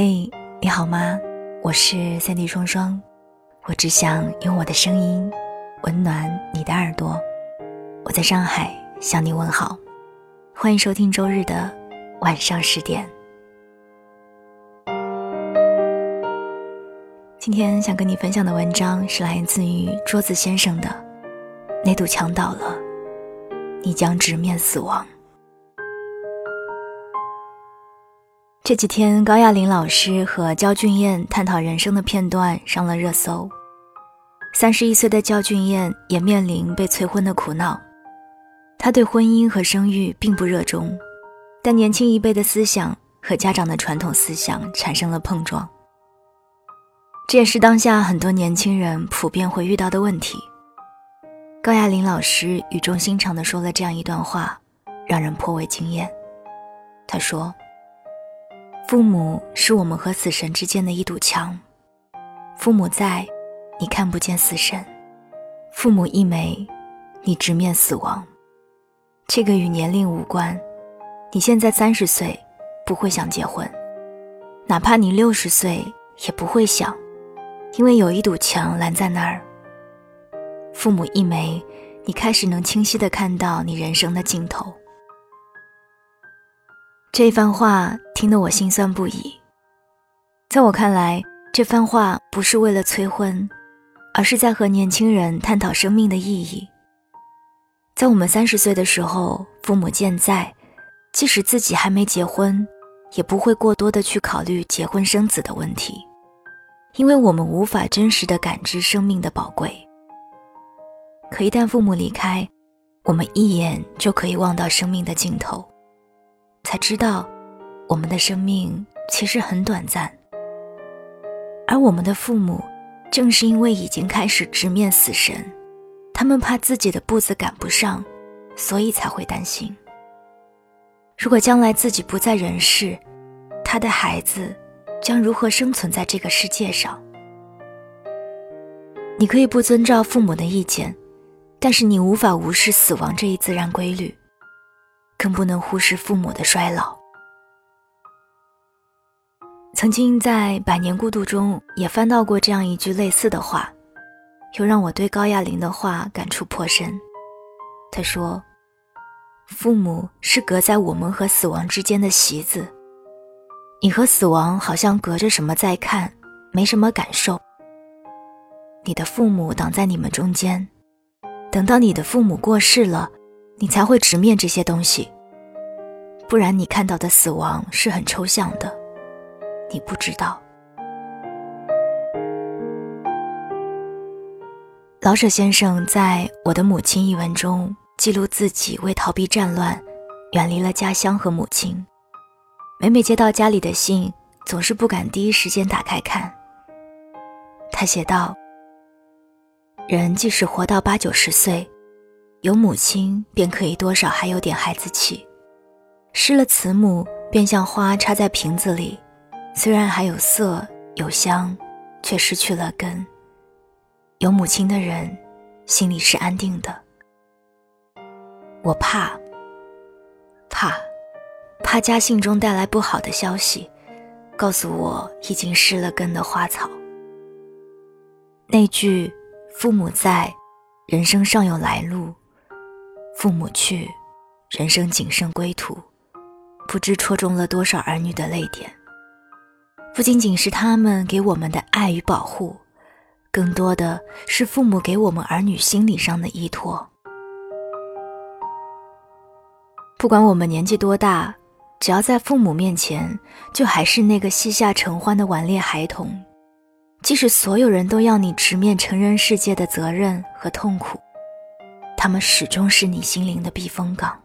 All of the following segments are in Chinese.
嘿，你好吗？我是三 D 双双，我只想用我的声音温暖你的耳朵。我在上海向你问好，欢迎收听周日的晚上十点。今天想跟你分享的文章是来自于桌子先生的。那堵墙倒了，你将直面死亡。这几天，高亚麟老师和焦俊艳探讨人生的片段上了热搜。三十一岁的焦俊艳也面临被催婚的苦恼。他对婚姻和生育并不热衷，但年轻一辈的思想和家长的传统思想产生了碰撞。这也是当下很多年轻人普遍会遇到的问题。高亚麟老师语重心长地说了这样一段话，让人颇为惊艳。他说。父母是我们和死神之间的一堵墙，父母在，你看不见死神；父母一没，你直面死亡。这个与年龄无关。你现在三十岁，不会想结婚；哪怕你六十岁，也不会想，因为有一堵墙拦在那儿。父母一没，你开始能清晰的看到你人生的尽头。这番话听得我心酸不已。在我看来，这番话不是为了催婚，而是在和年轻人探讨生命的意义。在我们三十岁的时候，父母健在，即使自己还没结婚，也不会过多的去考虑结婚生子的问题，因为我们无法真实的感知生命的宝贵。可一旦父母离开，我们一眼就可以望到生命的尽头。才知道，我们的生命其实很短暂。而我们的父母，正是因为已经开始直面死神，他们怕自己的步子赶不上，所以才会担心。如果将来自己不在人世，他的孩子将如何生存在这个世界上？你可以不遵照父母的意见，但是你无法无视死亡这一自然规律。更不能忽视父母的衰老。曾经在《百年孤独》中也翻到过这样一句类似的话，又让我对高亚麟的话感触颇深。他说：“父母是隔在我们和死亡之间的席子，你和死亡好像隔着什么在看，没什么感受。你的父母挡在你们中间，等到你的父母过世了。”你才会直面这些东西，不然你看到的死亡是很抽象的，你不知道。老舍先生在《我的母亲》一文中记录自己为逃避战乱，远离了家乡和母亲，每每接到家里的信，总是不敢第一时间打开看。他写道：“人即使活到八九十岁。”有母亲，便可以多少还有点孩子气；失了慈母，便像花插在瓶子里，虽然还有色有香，却失去了根。有母亲的人，心里是安定的。我怕，怕，怕家信中带来不好的消息，告诉我已经失了根的花草。那句“父母在，人生尚有来路”。父母去，人生仅剩归途，不知戳中了多少儿女的泪点。不仅仅是他们给我们的爱与保护，更多的是父母给我们儿女心理上的依托。不管我们年纪多大，只要在父母面前，就还是那个膝下承欢的顽劣孩童。即使所有人都要你直面成人世界的责任和痛苦。他们始终是你心灵的避风港。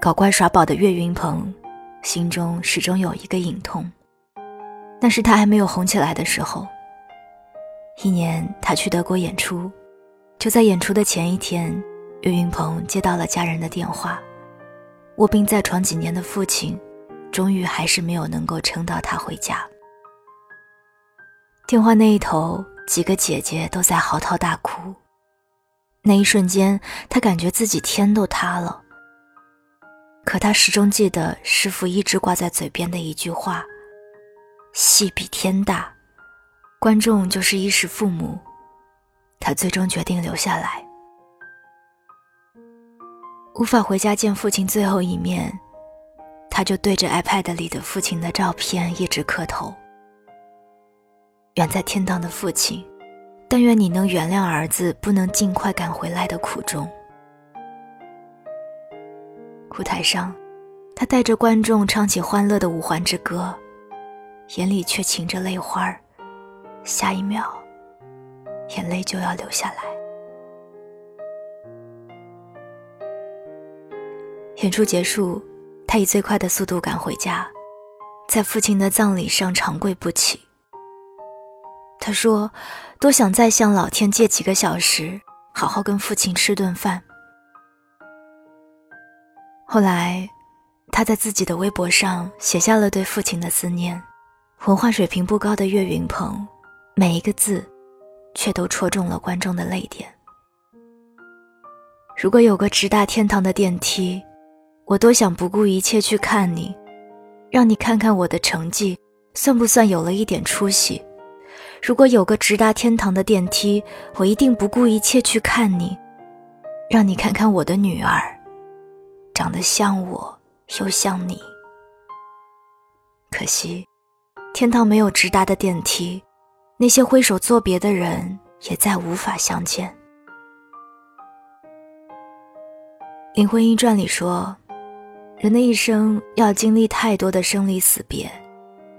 搞怪耍宝的岳云鹏，心中始终有一个隐痛，那是他还没有红起来的时候。一年，他去德国演出，就在演出的前一天，岳云鹏接到了家人的电话，卧病在床几年的父亲，终于还是没有能够撑到他回家。电话那一头。几个姐姐都在嚎啕大哭，那一瞬间，他感觉自己天都塌了。可他始终记得师傅一直挂在嘴边的一句话：“戏比天大，观众就是衣食父母。”他最终决定留下来。无法回家见父亲最后一面，他就对着 iPad 里的父亲的照片一直磕头。远在天堂的父亲，但愿你能原谅儿子不能尽快赶回来的苦衷。舞台上，他带着观众唱起欢乐的五环之歌，眼里却噙着泪花儿。下一秒，眼泪就要流下来。演出结束，他以最快的速度赶回家，在父亲的葬礼上长跪不起。他说：“多想再向老天借几个小时，好好跟父亲吃顿饭。”后来，他在自己的微博上写下了对父亲的思念。文化水平不高的岳云鹏，每一个字，却都戳中了观众的泪点。如果有个直达天堂的电梯，我多想不顾一切去看你，让你看看我的成绩，算不算有了一点出息。如果有个直达天堂的电梯，我一定不顾一切去看你，让你看看我的女儿，长得像我又像你。可惜，天堂没有直达的电梯，那些挥手作别的人也再无法相见。《林徽因传》里说，人的一生要经历太多的生离死别，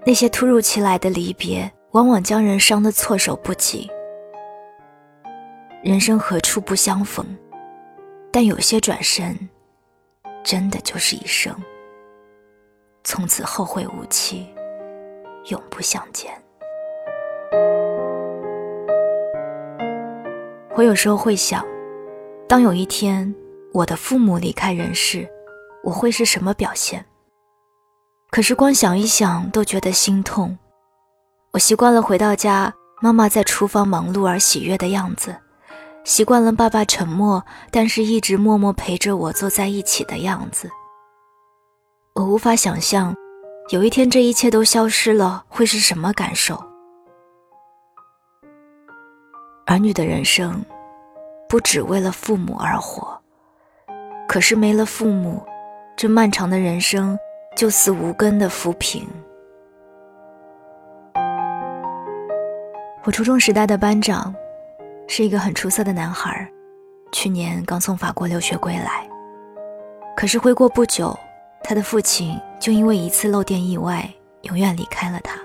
那些突如其来的离别。往往将人伤得措手不及。人生何处不相逢，但有些转身，真的就是一生。从此后会无期，永不相见。我有时候会想，当有一天我的父母离开人世，我会是什么表现？可是光想一想，都觉得心痛。我习惯了回到家，妈妈在厨房忙碌而喜悦的样子；习惯了爸爸沉默，但是一直默默陪着我坐在一起的样子。我无法想象，有一天这一切都消失了，会是什么感受。儿女的人生，不只为了父母而活，可是没了父母，这漫长的人生就似无根的浮萍。我初中时代的班长，是一个很出色的男孩，去年刚从法国留学归来。可是回国不久，他的父亲就因为一次漏电意外，永远离开了他。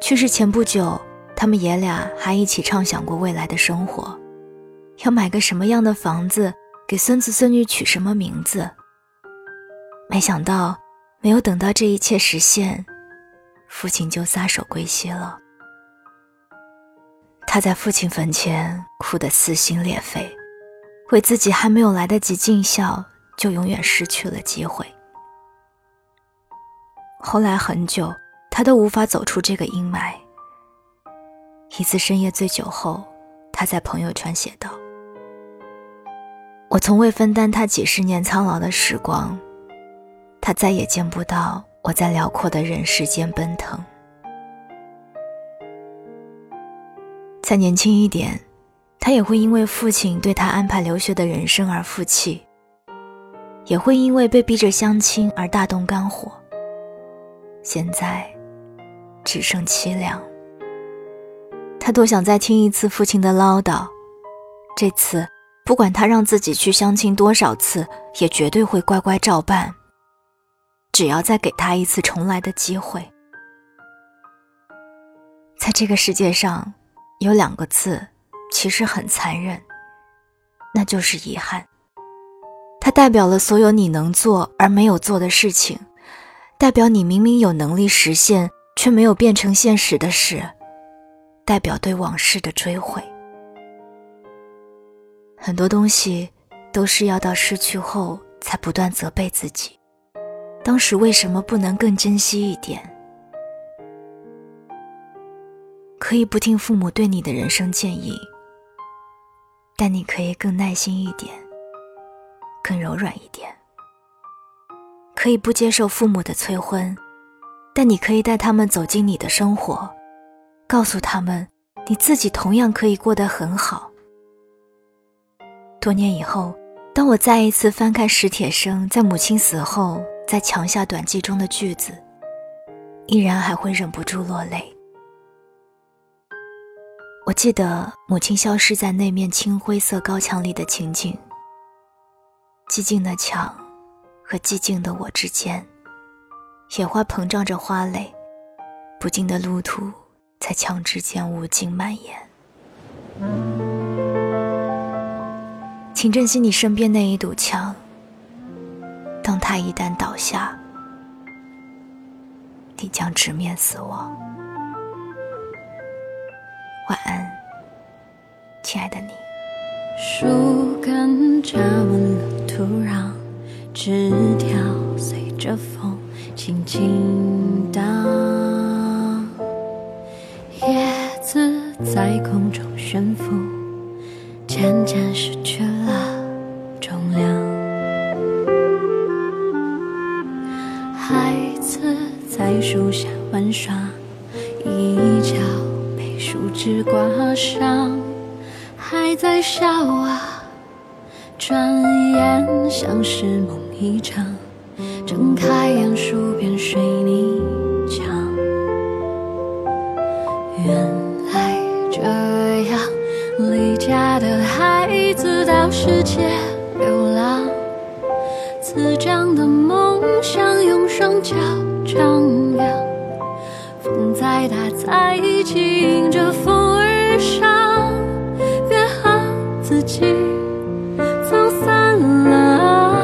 去世前不久，他们爷俩还一起畅想过未来的生活，要买个什么样的房子，给孙子孙女取什么名字。没想到，没有等到这一切实现，父亲就撒手归西了。他在父亲坟前哭得撕心裂肺，为自己还没有来得及尽孝，就永远失去了机会。后来很久，他都无法走出这个阴霾。一次深夜醉酒后，他在朋友圈写道：“我从未分担他几十年苍老的时光，他再也见不到我在辽阔的人世间奔腾。”再年轻一点，他也会因为父亲对他安排留学的人生而负气，也会因为被逼着相亲而大动肝火。现在，只剩凄凉。他多想再听一次父亲的唠叨，这次不管他让自己去相亲多少次，也绝对会乖乖照办。只要再给他一次重来的机会，在这个世界上。有两个字，其实很残忍，那就是遗憾。它代表了所有你能做而没有做的事情，代表你明明有能力实现却没有变成现实的事，代表对往事的追悔。很多东西都是要到失去后才不断责备自己，当时为什么不能更珍惜一点？可以不听父母对你的人生建议，但你可以更耐心一点，更柔软一点。可以不接受父母的催婚，但你可以带他们走进你的生活，告诉他们你自己同样可以过得很好。多年以后，当我再一次翻看史铁生在母亲死后在墙下短记中的句子，依然还会忍不住落泪。我记得母亲消失在那面青灰色高墙里的情景。寂静的墙和寂静的我之间，野花膨胀着花蕾，不尽的路途在墙之间无尽蔓延。请珍惜你身边那一堵墙，当它一旦倒下，你将直面死亡。晚安，亲爱的你。树根扎稳了土壤，枝条随着风轻轻荡，叶子在空中悬浮，渐渐失去了被树枝刮伤。还在笑啊，转眼像是梦一场。睁开眼，数遍水泥墙。原来这样，离家的孩子到世界流浪。滋长的梦想，用双脚丈量。风再大再急，迎着风伤约好自己走散了。啊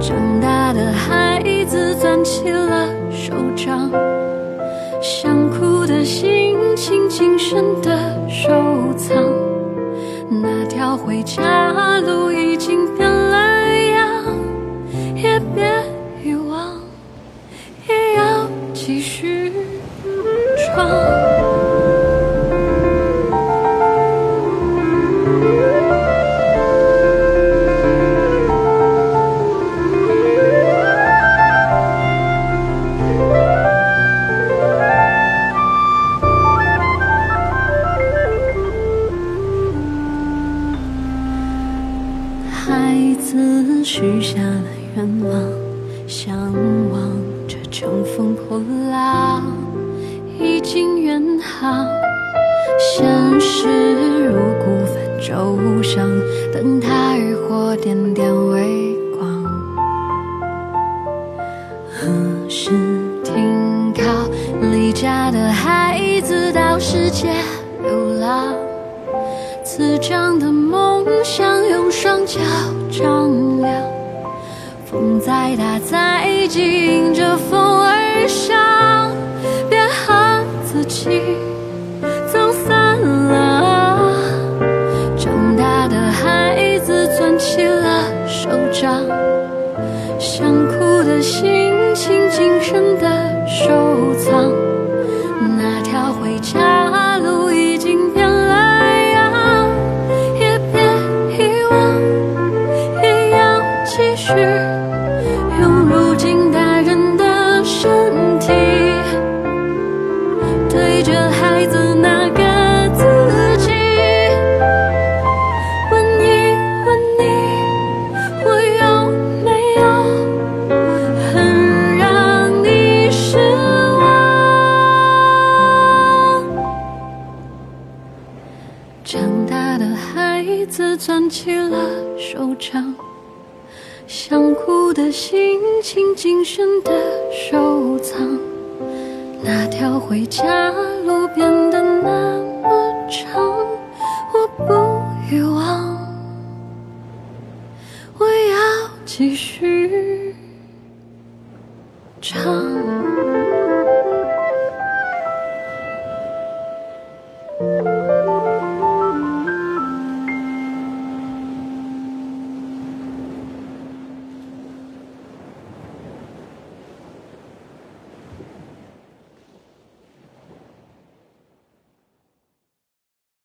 长大的孩子攥起了手掌。想哭的心情谨慎的收藏。那条回家路何时停靠？离家的孩子到世界流浪，滋长的梦想用双脚丈量。风再大再急，迎着风而上，别和自己走散了。长大的孩子攥起了手掌，想哭的心真的收藏。心情谨慎的收藏那条回家路变得那么长我不欲望我要继续唱